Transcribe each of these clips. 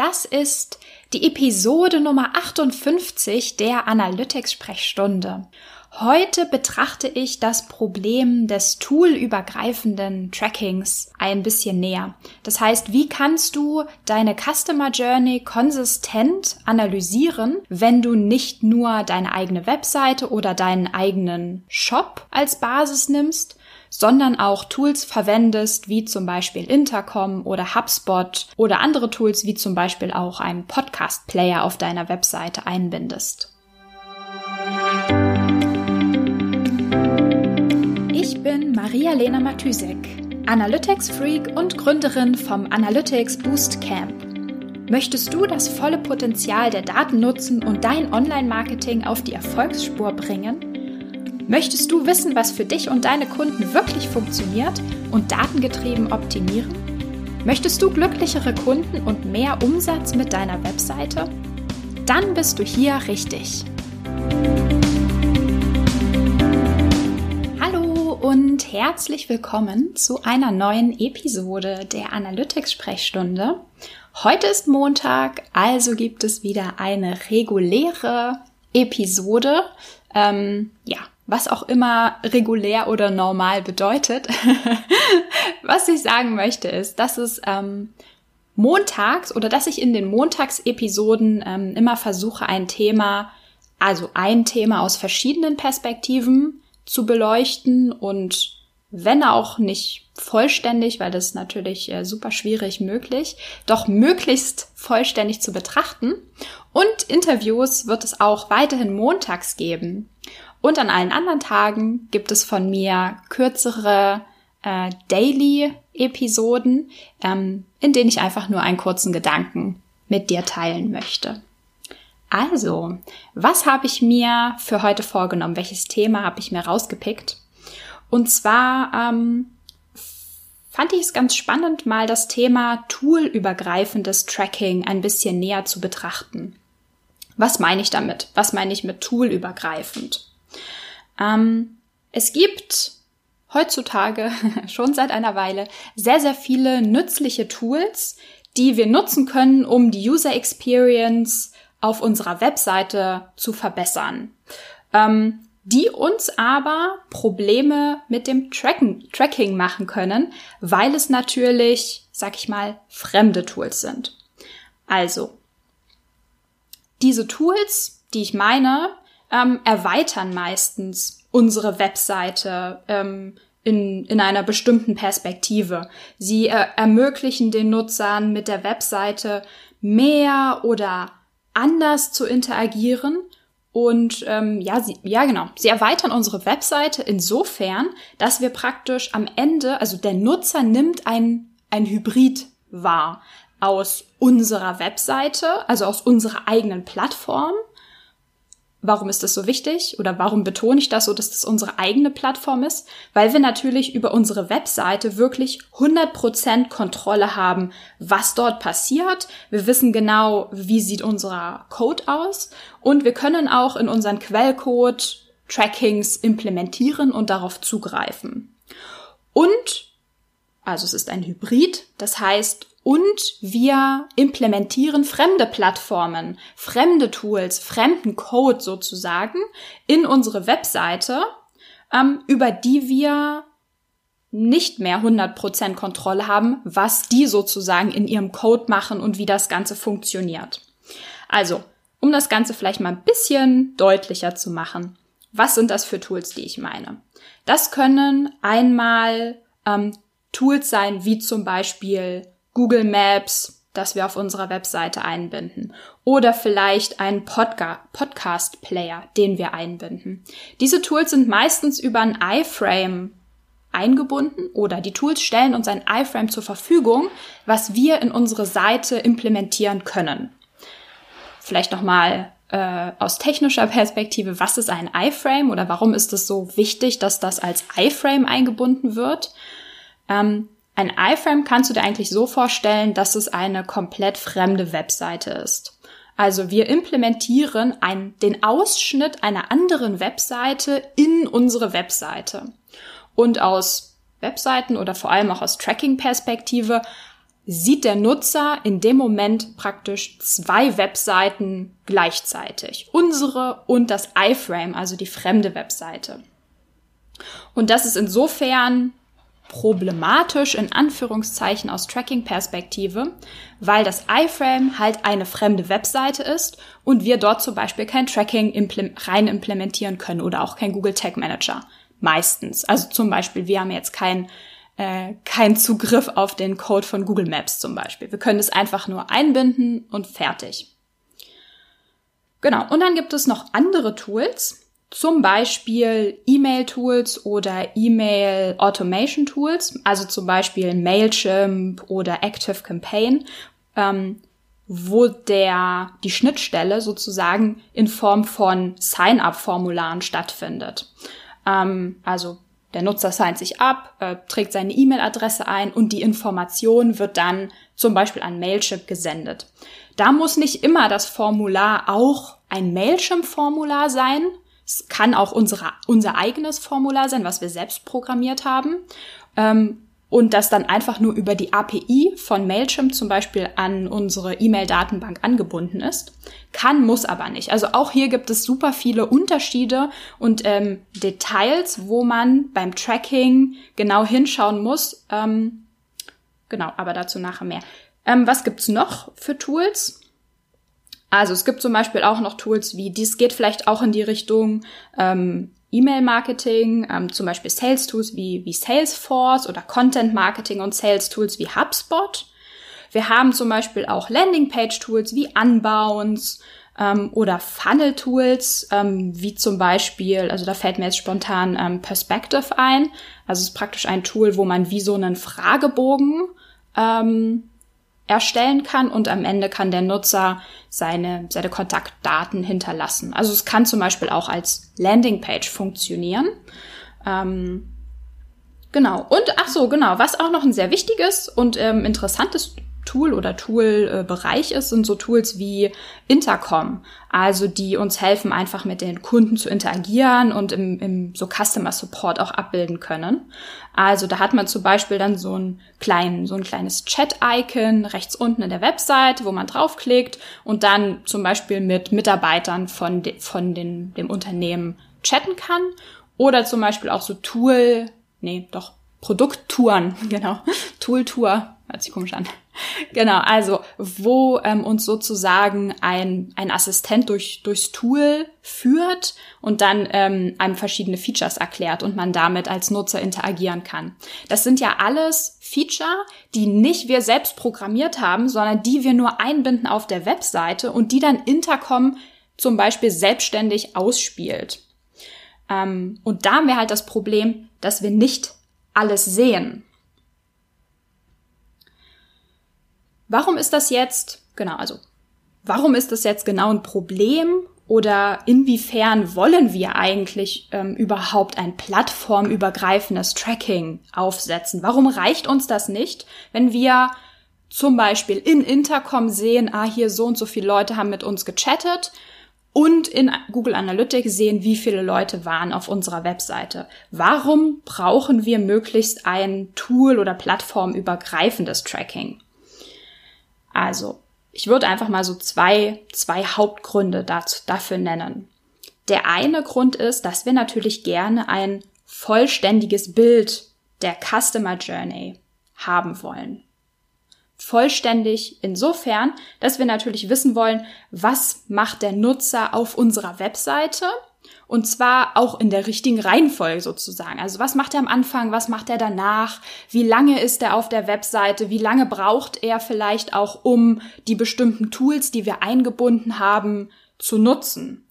Das ist die Episode Nummer 58 der Analytics-Sprechstunde. Heute betrachte ich das Problem des toolübergreifenden Trackings ein bisschen näher. Das heißt, wie kannst du deine Customer Journey konsistent analysieren, wenn du nicht nur deine eigene Webseite oder deinen eigenen Shop als Basis nimmst, sondern auch Tools verwendest, wie zum Beispiel Intercom oder HubSpot oder andere Tools, wie zum Beispiel auch einen Podcast-Player auf deiner Webseite einbindest. Ich bin Maria-Lena Matysek, Analytics-Freak und Gründerin vom Analytics Boost Camp. Möchtest du das volle Potenzial der Daten nutzen und dein Online-Marketing auf die Erfolgsspur bringen? Möchtest du wissen, was für dich und deine Kunden wirklich funktioniert und datengetrieben optimieren? Möchtest du glücklichere Kunden und mehr Umsatz mit deiner Webseite? Dann bist du hier richtig. Hallo und herzlich willkommen zu einer neuen Episode der Analytics-Sprechstunde. Heute ist Montag, also gibt es wieder eine reguläre Episode. Ähm, ja, was auch immer regulär oder normal bedeutet. was ich sagen möchte ist, dass es ähm, montags oder dass ich in den Montagsepisoden ähm, immer versuche, ein Thema, also ein Thema aus verschiedenen Perspektiven zu beleuchten und wenn auch nicht vollständig, weil das ist natürlich äh, super schwierig möglich, doch möglichst vollständig zu betrachten. Und Interviews wird es auch weiterhin montags geben. Und an allen anderen Tagen gibt es von mir kürzere äh, Daily-Episoden, ähm, in denen ich einfach nur einen kurzen Gedanken mit dir teilen möchte. Also, was habe ich mir für heute vorgenommen? Welches Thema habe ich mir rausgepickt? Und zwar ähm, fand ich es ganz spannend, mal das Thema toolübergreifendes Tracking ein bisschen näher zu betrachten. Was meine ich damit? Was meine ich mit toolübergreifend? Ähm, es gibt heutzutage schon seit einer Weile sehr, sehr viele nützliche Tools, die wir nutzen können, um die User Experience auf unserer Webseite zu verbessern. Ähm, die uns aber Probleme mit dem Tracken, Tracking machen können, weil es natürlich, sag ich mal, fremde Tools sind. Also, diese Tools, die ich meine, ähm, erweitern meistens unsere Webseite ähm, in, in einer bestimmten Perspektive. Sie äh, ermöglichen den Nutzern mit der Webseite mehr oder anders zu interagieren. Und ähm, ja, sie, ja genau, sie erweitern unsere Webseite insofern, dass wir praktisch am Ende, also der Nutzer nimmt ein, ein Hybrid wahr aus unserer Webseite, also aus unserer eigenen Plattform Warum ist das so wichtig oder warum betone ich das so, dass das unsere eigene Plattform ist? Weil wir natürlich über unsere Webseite wirklich 100% Kontrolle haben, was dort passiert. Wir wissen genau, wie sieht unser Code aus und wir können auch in unseren Quellcode Trackings implementieren und darauf zugreifen. Und, also es ist ein Hybrid, das heißt, und wir implementieren fremde Plattformen, fremde Tools, fremden Code sozusagen in unsere Webseite, ähm, über die wir nicht mehr 100% Kontrolle haben, was die sozusagen in ihrem Code machen und wie das Ganze funktioniert. Also, um das Ganze vielleicht mal ein bisschen deutlicher zu machen, was sind das für Tools, die ich meine? Das können einmal ähm, Tools sein, wie zum Beispiel Google Maps, das wir auf unserer Webseite einbinden. Oder vielleicht einen Podca Podcast-Player, den wir einbinden. Diese Tools sind meistens über ein iFrame eingebunden oder die Tools stellen uns ein iFrame zur Verfügung, was wir in unsere Seite implementieren können. Vielleicht nochmal äh, aus technischer Perspektive, was ist ein iFrame oder warum ist es so wichtig, dass das als iFrame eingebunden wird? Ähm, ein iFrame kannst du dir eigentlich so vorstellen, dass es eine komplett fremde Webseite ist. Also wir implementieren ein, den Ausschnitt einer anderen Webseite in unsere Webseite. Und aus Webseiten oder vor allem auch aus Tracking-Perspektive sieht der Nutzer in dem Moment praktisch zwei Webseiten gleichzeitig. Unsere und das iFrame, also die fremde Webseite. Und das ist insofern problematisch in Anführungszeichen aus Tracking-Perspektive, weil das iFrame halt eine fremde Webseite ist und wir dort zum Beispiel kein Tracking rein implementieren können oder auch kein Google Tag Manager. Meistens. Also zum Beispiel, wir haben jetzt kein äh, kein Zugriff auf den Code von Google Maps zum Beispiel. Wir können es einfach nur einbinden und fertig. Genau. Und dann gibt es noch andere Tools, zum Beispiel E-Mail-Tools oder E-Mail-Automation-Tools, also zum Beispiel Mailchimp oder Active Campaign, ähm, wo der, die Schnittstelle sozusagen in Form von Sign-up-Formularen stattfindet. Ähm, also der Nutzer signt sich ab, äh, trägt seine E-Mail-Adresse ein und die Information wird dann zum Beispiel an Mailchimp gesendet. Da muss nicht immer das Formular auch ein Mailchimp-Formular sein. Es kann auch unsere, unser eigenes Formular sein, was wir selbst programmiert haben. Ähm, und das dann einfach nur über die API von Mailchimp zum Beispiel an unsere E-Mail-Datenbank angebunden ist. Kann, muss aber nicht. Also auch hier gibt es super viele Unterschiede und ähm, Details, wo man beim Tracking genau hinschauen muss. Ähm, genau, aber dazu nachher mehr. Ähm, was gibt's noch für Tools? Also es gibt zum Beispiel auch noch Tools wie, dies geht vielleicht auch in die Richtung ähm, E-Mail-Marketing, ähm, zum Beispiel Sales-Tools wie, wie Salesforce oder Content-Marketing und Sales-Tools wie HubSpot. Wir haben zum Beispiel auch Landing-Page-Tools wie Unbounce ähm, oder Funnel-Tools, ähm, wie zum Beispiel, also da fällt mir jetzt spontan ähm, Perspective ein. Also es ist praktisch ein Tool, wo man wie so einen Fragebogen ähm, erstellen kann und am Ende kann der Nutzer seine, seine Kontaktdaten hinterlassen. Also es kann zum Beispiel auch als Landingpage funktionieren. Ähm, genau. Und ach so, genau, was auch noch ein sehr wichtiges und ähm, interessantes Tool oder Toolbereich ist, sind so Tools wie Intercom, also die uns helfen, einfach mit den Kunden zu interagieren und im, im so Customer Support auch abbilden können. Also da hat man zum Beispiel dann so ein kleinen, so ein kleines Chat-Icon rechts unten in der Website, wo man draufklickt und dann zum Beispiel mit Mitarbeitern von, de, von den, dem Unternehmen chatten kann. Oder zum Beispiel auch so Tool, nee, doch Produkttouren, genau, Tool-Tour, hört sich komisch an. Genau, also wo ähm, uns sozusagen ein, ein Assistent durch, durchs Tool führt und dann ähm, einem verschiedene Features erklärt und man damit als Nutzer interagieren kann. Das sind ja alles Feature, die nicht wir selbst programmiert haben, sondern die wir nur einbinden auf der Webseite und die dann Intercom zum Beispiel selbstständig ausspielt. Ähm, und da haben wir halt das Problem, dass wir nicht alles sehen. Warum ist das jetzt, genau, also, warum ist das jetzt genau ein Problem oder inwiefern wollen wir eigentlich ähm, überhaupt ein plattformübergreifendes Tracking aufsetzen? Warum reicht uns das nicht, wenn wir zum Beispiel in Intercom sehen, ah, hier so und so viele Leute haben mit uns gechattet und in Google Analytics sehen, wie viele Leute waren auf unserer Webseite. Warum brauchen wir möglichst ein Tool oder plattformübergreifendes Tracking? Also, ich würde einfach mal so zwei, zwei Hauptgründe dazu, dafür nennen. Der eine Grund ist, dass wir natürlich gerne ein vollständiges Bild der Customer Journey haben wollen. Vollständig insofern, dass wir natürlich wissen wollen, was macht der Nutzer auf unserer Webseite und zwar auch in der richtigen Reihenfolge sozusagen. Also was macht er am Anfang, was macht er danach, wie lange ist er auf der Webseite, wie lange braucht er vielleicht auch, um die bestimmten Tools, die wir eingebunden haben, zu nutzen.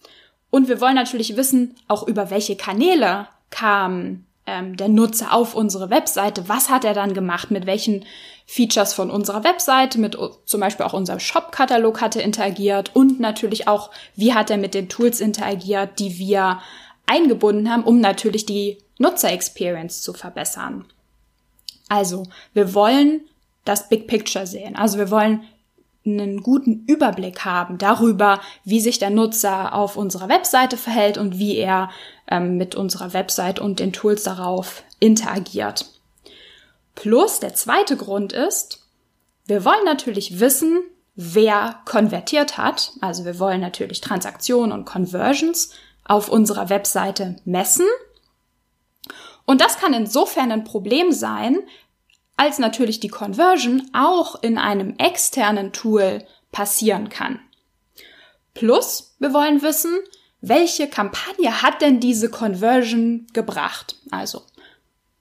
Und wir wollen natürlich wissen, auch über welche Kanäle kam ähm, der Nutzer auf unsere Webseite, was hat er dann gemacht, mit welchen Features von unserer Webseite, mit zum Beispiel auch unserem Shop-Katalog hat er interagiert und natürlich auch, wie hat er mit den Tools interagiert, die wir eingebunden haben, um natürlich die Nutzer-Experience zu verbessern. Also, wir wollen das Big Picture sehen. Also, wir wollen einen guten Überblick haben darüber, wie sich der Nutzer auf unserer Webseite verhält und wie er ähm, mit unserer Website und den Tools darauf interagiert. Plus der zweite Grund ist, Wir wollen natürlich wissen, wer konvertiert hat. Also wir wollen natürlich Transaktionen und Conversions auf unserer Webseite messen. Und das kann insofern ein Problem sein, als natürlich die Conversion auch in einem externen Tool passieren kann. Plus, wir wollen wissen, welche Kampagne hat denn diese Conversion gebracht? Also,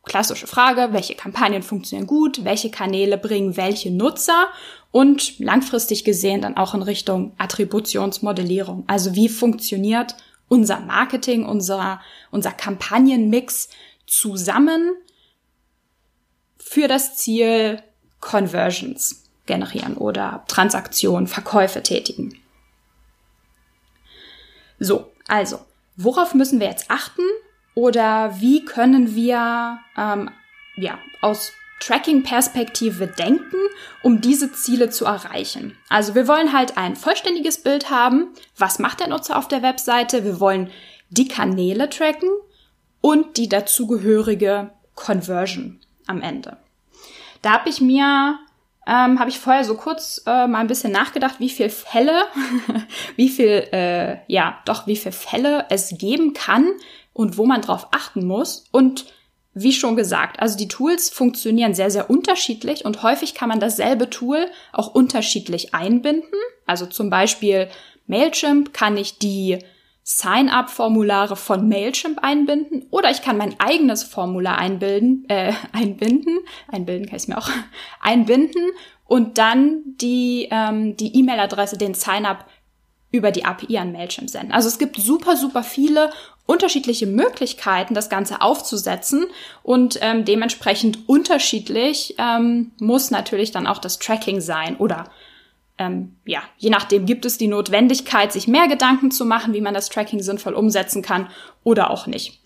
klassische Frage, welche Kampagnen funktionieren gut, welche Kanäle bringen welche Nutzer und langfristig gesehen dann auch in Richtung Attributionsmodellierung. Also wie funktioniert unser Marketing, unser, unser Kampagnenmix zusammen für das Ziel Conversions generieren oder Transaktionen, Verkäufe tätigen. So, also, worauf müssen wir jetzt achten oder wie können wir ähm, ja, aus Tracking-Perspektive denken, um diese Ziele zu erreichen. Also wir wollen halt ein vollständiges Bild haben. Was macht der Nutzer auf der Webseite? Wir wollen die Kanäle tracken und die dazugehörige Conversion am Ende. Da habe ich mir, ähm, habe ich vorher so kurz äh, mal ein bisschen nachgedacht, wie viel Fälle, wie viel, äh, ja, doch wie viel Fälle es geben kann und wo man drauf achten muss und wie schon gesagt, also die Tools funktionieren sehr, sehr unterschiedlich und häufig kann man dasselbe Tool auch unterschiedlich einbinden. Also zum Beispiel Mailchimp kann ich die Sign-up-Formulare von Mailchimp einbinden oder ich kann mein eigenes Formular einbilden, äh, einbinden, einbilden kann ich mir auch, einbinden und dann die ähm, die E-Mail-Adresse, den Sign-up über die API an Mailchimp senden. Also es gibt super, super viele unterschiedliche Möglichkeiten, das Ganze aufzusetzen und ähm, dementsprechend unterschiedlich ähm, muss natürlich dann auch das Tracking sein oder ähm, ja, je nachdem gibt es die Notwendigkeit, sich mehr Gedanken zu machen, wie man das Tracking sinnvoll umsetzen kann oder auch nicht.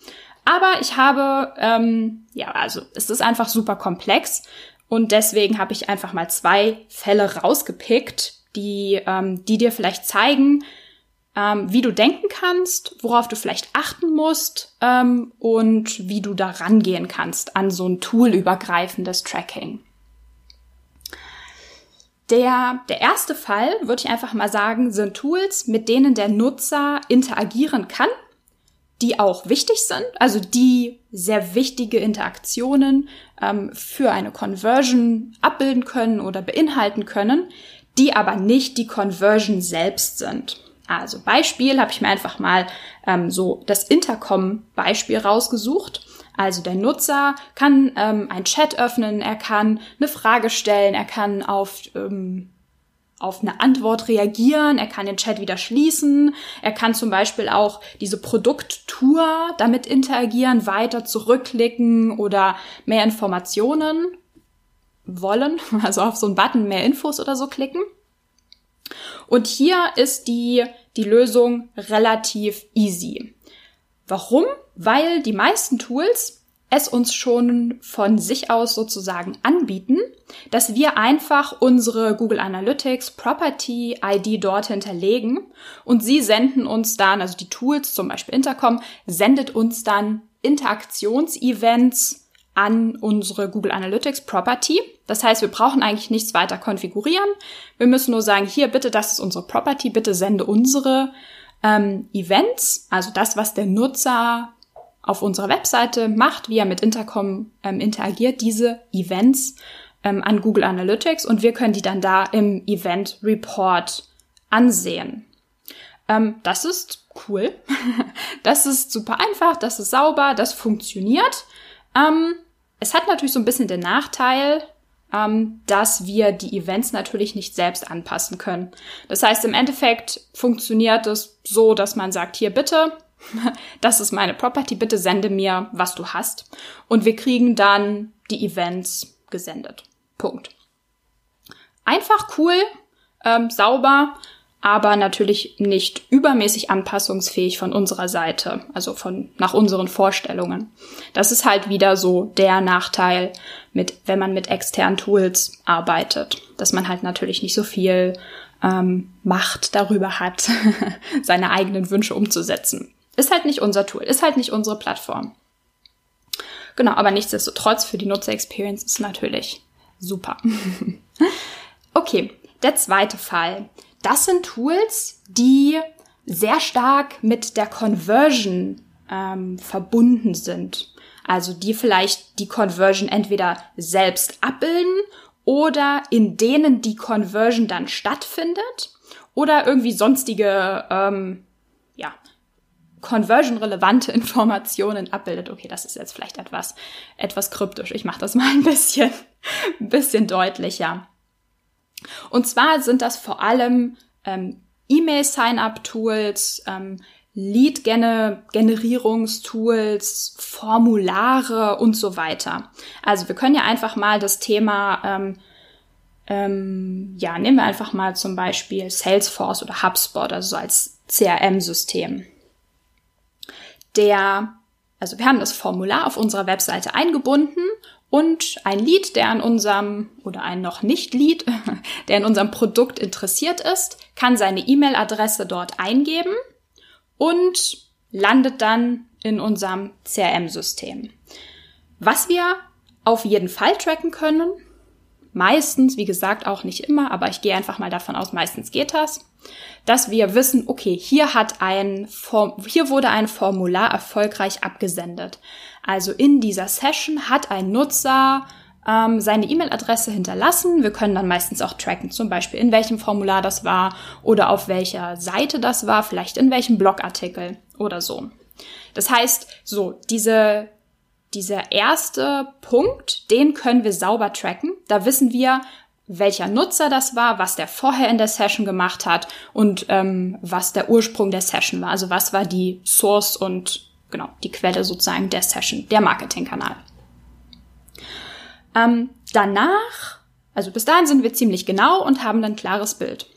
Aber ich habe, ähm, ja, also es ist einfach super komplex und deswegen habe ich einfach mal zwei Fälle rausgepickt, die, ähm, die dir vielleicht zeigen, ähm, wie du denken kannst, worauf du vielleicht achten musst ähm, und wie du da rangehen kannst an so ein toolübergreifendes Tracking. Der, der erste Fall, würde ich einfach mal sagen, sind Tools, mit denen der Nutzer interagieren kann, die auch wichtig sind, also die sehr wichtige Interaktionen ähm, für eine Conversion abbilden können oder beinhalten können, die aber nicht die Conversion selbst sind. Also Beispiel habe ich mir einfach mal ähm, so das Intercom-Beispiel rausgesucht. Also der Nutzer kann ähm, ein Chat öffnen, er kann eine Frage stellen, er kann auf, ähm, auf eine Antwort reagieren, er kann den Chat wieder schließen, er kann zum Beispiel auch diese Produkttour damit interagieren, weiter zurückklicken oder mehr Informationen wollen, also auf so einen Button mehr Infos oder so klicken. Und hier ist die, die Lösung relativ easy. Warum? Weil die meisten Tools es uns schon von sich aus sozusagen anbieten, dass wir einfach unsere Google Analytics Property ID dort hinterlegen und sie senden uns dann, also die Tools, zum Beispiel Intercom, sendet uns dann Interaktionsevents an unsere Google Analytics Property. Das heißt, wir brauchen eigentlich nichts weiter konfigurieren. Wir müssen nur sagen, hier bitte, das ist unsere Property, bitte sende unsere ähm, Events, also das, was der Nutzer auf unserer Webseite macht, wie er mit Intercom ähm, interagiert, diese Events ähm, an Google Analytics und wir können die dann da im Event Report ansehen. Ähm, das ist cool. das ist super einfach, das ist sauber, das funktioniert. Ähm, es hat natürlich so ein bisschen den Nachteil, ähm, dass wir die Events natürlich nicht selbst anpassen können. Das heißt, im Endeffekt funktioniert es so, dass man sagt, hier bitte, das ist meine Property, bitte sende mir, was du hast. Und wir kriegen dann die Events gesendet. Punkt. Einfach cool, ähm, sauber, aber natürlich nicht übermäßig anpassungsfähig von unserer Seite, also von nach unseren Vorstellungen. Das ist halt wieder so der Nachteil mit, wenn man mit externen Tools arbeitet, dass man halt natürlich nicht so viel ähm, Macht darüber hat, seine eigenen Wünsche umzusetzen. Ist halt nicht unser Tool, ist halt nicht unsere Plattform. Genau, aber nichtsdestotrotz für die Nutzer-Experience ist natürlich super. Okay, der zweite Fall. Das sind Tools, die sehr stark mit der Conversion ähm, verbunden sind. Also die vielleicht die Conversion entweder selbst abbilden oder in denen die Conversion dann stattfindet oder irgendwie sonstige ähm, ja, conversion-relevante Informationen abbildet. Okay, das ist jetzt vielleicht etwas, etwas kryptisch. Ich mache das mal ein bisschen, ein bisschen deutlicher. Und zwar sind das vor allem ähm, E-Mail-Sign-up-Tools, ähm, Lead-Generierungstools, Formulare und so weiter. Also wir können ja einfach mal das Thema, ähm, ähm, ja, nehmen wir einfach mal zum Beispiel Salesforce oder HubSpot, also so als CRM-System. Der, also wir haben das Formular auf unserer Webseite eingebunden und ein Lead, der an unserem oder ein noch nicht Lead, der in unserem Produkt interessiert ist, kann seine E-Mail-Adresse dort eingeben und landet dann in unserem CRM-System. Was wir auf jeden Fall tracken können, meistens, wie gesagt, auch nicht immer, aber ich gehe einfach mal davon aus, meistens geht das, dass wir wissen, okay, hier hat ein Form, hier wurde ein Formular erfolgreich abgesendet. Also in dieser Session hat ein Nutzer ähm, seine E-Mail-Adresse hinterlassen. Wir können dann meistens auch tracken, zum Beispiel in welchem Formular das war oder auf welcher Seite das war, vielleicht in welchem Blogartikel oder so. Das heißt, so, diese, dieser erste Punkt, den können wir sauber tracken. Da wissen wir, welcher Nutzer das war, was der vorher in der Session gemacht hat und ähm, was der Ursprung der Session war. Also was war die Source und genau die Quelle sozusagen der Session, der Marketingkanal. Ähm, danach, also bis dahin sind wir ziemlich genau und haben ein klares Bild.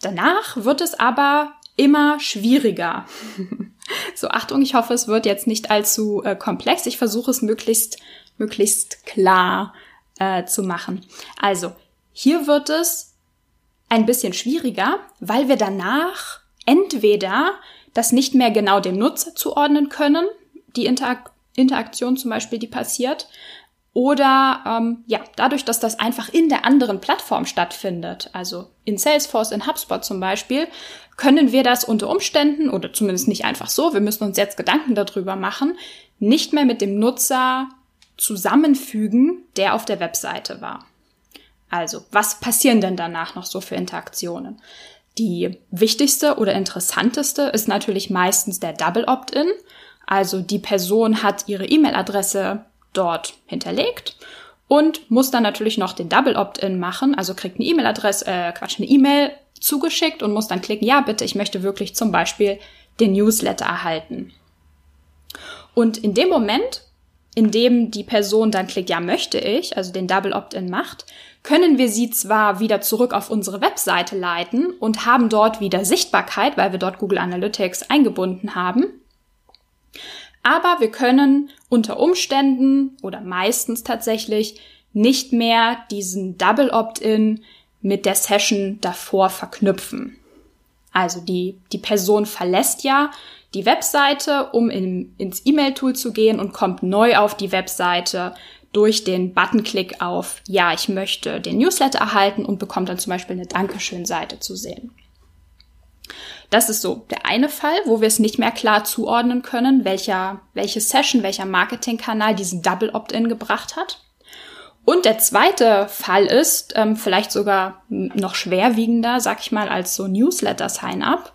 Danach wird es aber immer schwieriger. so, Achtung, ich hoffe, es wird jetzt nicht allzu äh, komplex. Ich versuche es möglichst, möglichst klar äh, zu machen. Also, hier wird es ein bisschen schwieriger, weil wir danach entweder das nicht mehr genau dem Nutzer zuordnen können, die Interak Interaktion zum Beispiel, die passiert, oder ähm, ja, dadurch, dass das einfach in der anderen Plattform stattfindet, also in Salesforce, in HubSpot zum Beispiel, können wir das unter Umständen, oder zumindest nicht einfach so, wir müssen uns jetzt Gedanken darüber machen, nicht mehr mit dem Nutzer zusammenfügen, der auf der Webseite war. Also, was passieren denn danach noch so für Interaktionen? Die wichtigste oder interessanteste ist natürlich meistens der Double Opt-in. Also die Person hat ihre E-Mail-Adresse dort hinterlegt und muss dann natürlich noch den Double Opt-in machen, also kriegt eine E-Mail-Adresse, äh, Quatsch, eine E-Mail zugeschickt und muss dann klicken, ja bitte, ich möchte wirklich zum Beispiel den Newsletter erhalten. Und in dem Moment, in dem die Person dann klickt, ja möchte ich, also den Double Opt-in macht, können wir sie zwar wieder zurück auf unsere Webseite leiten und haben dort wieder Sichtbarkeit, weil wir dort Google Analytics eingebunden haben, aber wir können unter Umständen oder meistens tatsächlich nicht mehr diesen Double Opt-in mit der Session davor verknüpfen. Also die, die Person verlässt ja die Webseite, um in, ins E-Mail-Tool zu gehen und kommt neu auf die Webseite durch den Buttonklick auf Ja, ich möchte den Newsletter erhalten und bekommt dann zum Beispiel eine Dankeschön-Seite zu sehen. Das ist so der eine Fall, wo wir es nicht mehr klar zuordnen können, welcher, welche Session, welcher Marketingkanal diesen Double Opt-in gebracht hat. Und der zweite Fall ist ähm, vielleicht sogar noch schwerwiegender, sag ich mal, als so Newsletter Sign-up.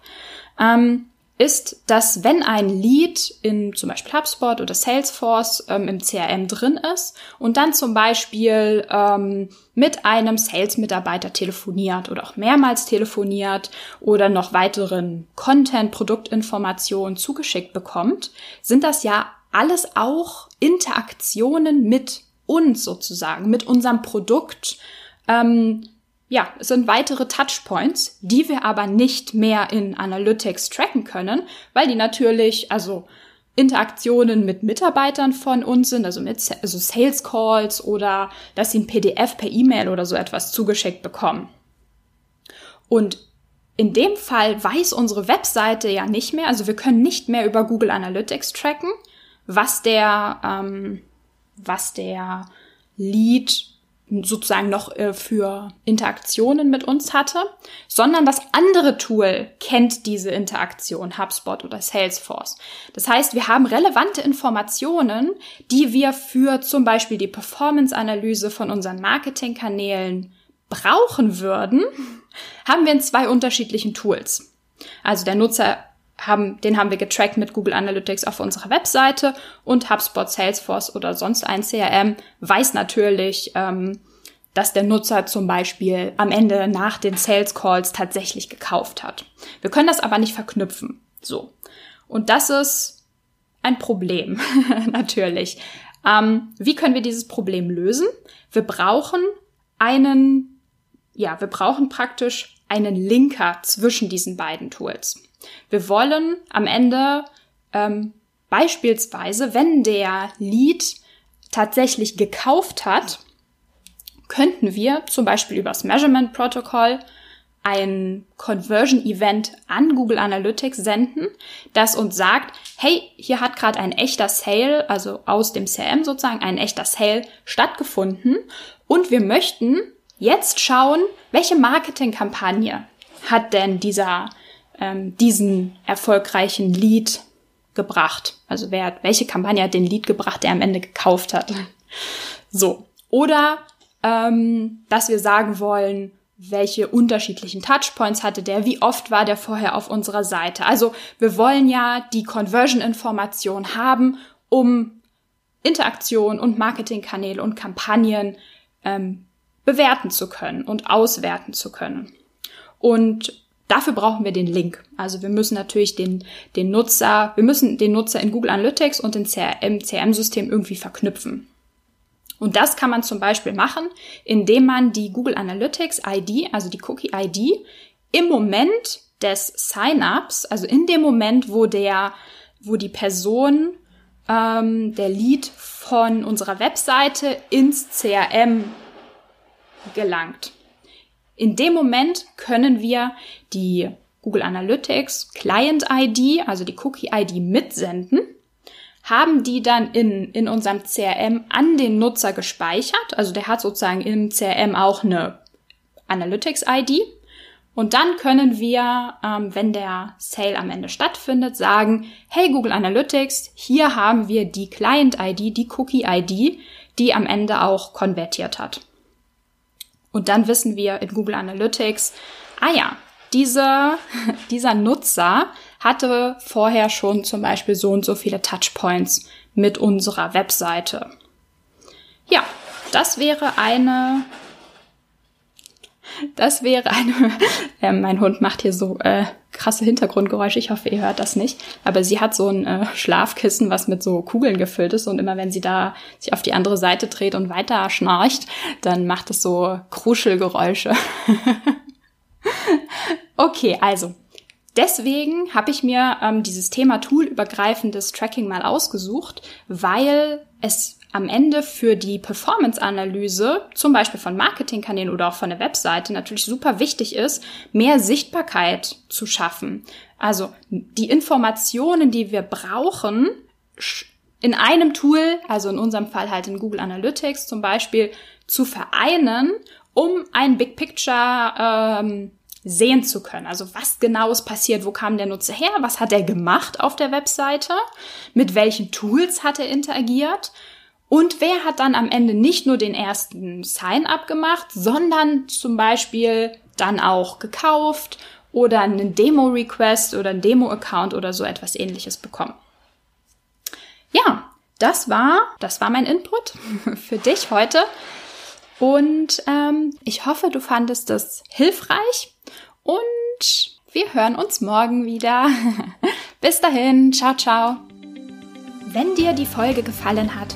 Ähm, ist, dass wenn ein Lead in zum Beispiel HubSpot oder Salesforce ähm, im CRM drin ist und dann zum Beispiel ähm, mit einem Sales-Mitarbeiter telefoniert oder auch mehrmals telefoniert oder noch weiteren Content, Produktinformationen zugeschickt bekommt, sind das ja alles auch Interaktionen mit uns sozusagen, mit unserem Produkt, ähm, ja, es sind weitere Touchpoints, die wir aber nicht mehr in Analytics tracken können, weil die natürlich, also Interaktionen mit Mitarbeitern von uns sind, also mit also Sales Calls oder dass sie ein PDF per E-Mail oder so etwas zugeschickt bekommen. Und in dem Fall weiß unsere Webseite ja nicht mehr, also wir können nicht mehr über Google Analytics tracken, was der, ähm, was der Lead sozusagen noch äh, für Interaktionen mit uns hatte, sondern das andere Tool kennt diese Interaktion, HubSpot oder Salesforce. Das heißt, wir haben relevante Informationen, die wir für zum Beispiel die Performance-Analyse von unseren Marketingkanälen brauchen würden, haben wir in zwei unterschiedlichen Tools. Also der Nutzer haben, den haben wir getrackt mit Google Analytics auf unserer Webseite und HubSpot, Salesforce oder sonst ein CRM weiß natürlich, ähm, dass der Nutzer zum Beispiel am Ende nach den Sales Calls tatsächlich gekauft hat. Wir können das aber nicht verknüpfen. So. Und das ist ein Problem, natürlich. Ähm, wie können wir dieses Problem lösen? Wir brauchen einen, ja, wir brauchen praktisch einen Linker zwischen diesen beiden Tools. Wir wollen am Ende ähm, beispielsweise, wenn der Lead tatsächlich gekauft hat, könnten wir zum Beispiel übers Measurement Protocol ein Conversion Event an Google Analytics senden, das uns sagt, hey, hier hat gerade ein echter Sale, also aus dem CRM sozusagen ein echter Sale stattgefunden. Und wir möchten jetzt schauen, welche Marketingkampagne hat denn dieser ähm, diesen erfolgreichen Lead gebracht? Also wer, welche Kampagne hat den Lead gebracht, der am Ende gekauft hat? So. Oder ähm, dass wir sagen wollen, welche unterschiedlichen Touchpoints hatte der, wie oft war der vorher auf unserer Seite. Also wir wollen ja die Conversion-Information haben, um Interaktion und Marketingkanäle und Kampagnen ähm, bewerten zu können und auswerten zu können. Und Dafür brauchen wir den Link. Also wir müssen natürlich den, den Nutzer, wir müssen den Nutzer in Google Analytics und in CRM, CRM-System irgendwie verknüpfen. Und das kann man zum Beispiel machen, indem man die Google Analytics ID, also die Cookie ID, im Moment des Sign-ups, also in dem Moment, wo der, wo die Person, ähm, der Lead von unserer Webseite ins CRM gelangt. In dem Moment können wir die Google Analytics Client ID, also die Cookie ID mitsenden, haben die dann in, in unserem CRM an den Nutzer gespeichert. Also der hat sozusagen im CRM auch eine Analytics ID. Und dann können wir, ähm, wenn der Sale am Ende stattfindet, sagen, hey Google Analytics, hier haben wir die Client ID, die Cookie ID, die am Ende auch konvertiert hat. Und dann wissen wir in Google Analytics, ah ja, dieser, dieser Nutzer hatte vorher schon zum Beispiel so und so viele Touchpoints mit unserer Webseite. Ja, das wäre eine das wäre eine. Äh, mein Hund macht hier so äh, krasse Hintergrundgeräusche. Ich hoffe, ihr hört das nicht. Aber sie hat so ein äh, Schlafkissen, was mit so Kugeln gefüllt ist. Und immer wenn sie da sich auf die andere Seite dreht und weiter schnarcht, dann macht es so Kruschelgeräusche. okay, also. Deswegen habe ich mir ähm, dieses Thema toolübergreifendes Tracking mal ausgesucht, weil es am Ende für die Performance-Analyse, zum Beispiel von Marketingkanälen oder auch von der Webseite, natürlich super wichtig ist, mehr Sichtbarkeit zu schaffen. Also die Informationen, die wir brauchen, in einem Tool, also in unserem Fall halt in Google Analytics zum Beispiel, zu vereinen, um ein Big Picture ähm, sehen zu können. Also was genau ist passiert, wo kam der Nutzer her, was hat er gemacht auf der Webseite, mit welchen Tools hat er interagiert und wer hat dann am Ende nicht nur den ersten Sign-up gemacht, sondern zum Beispiel dann auch gekauft oder einen Demo-Request oder einen Demo-Account oder so etwas ähnliches bekommen. Ja, das war, das war mein Input für dich heute. Und ähm, ich hoffe, du fandest es hilfreich und wir hören uns morgen wieder. Bis dahin, ciao, ciao. Wenn dir die Folge gefallen hat,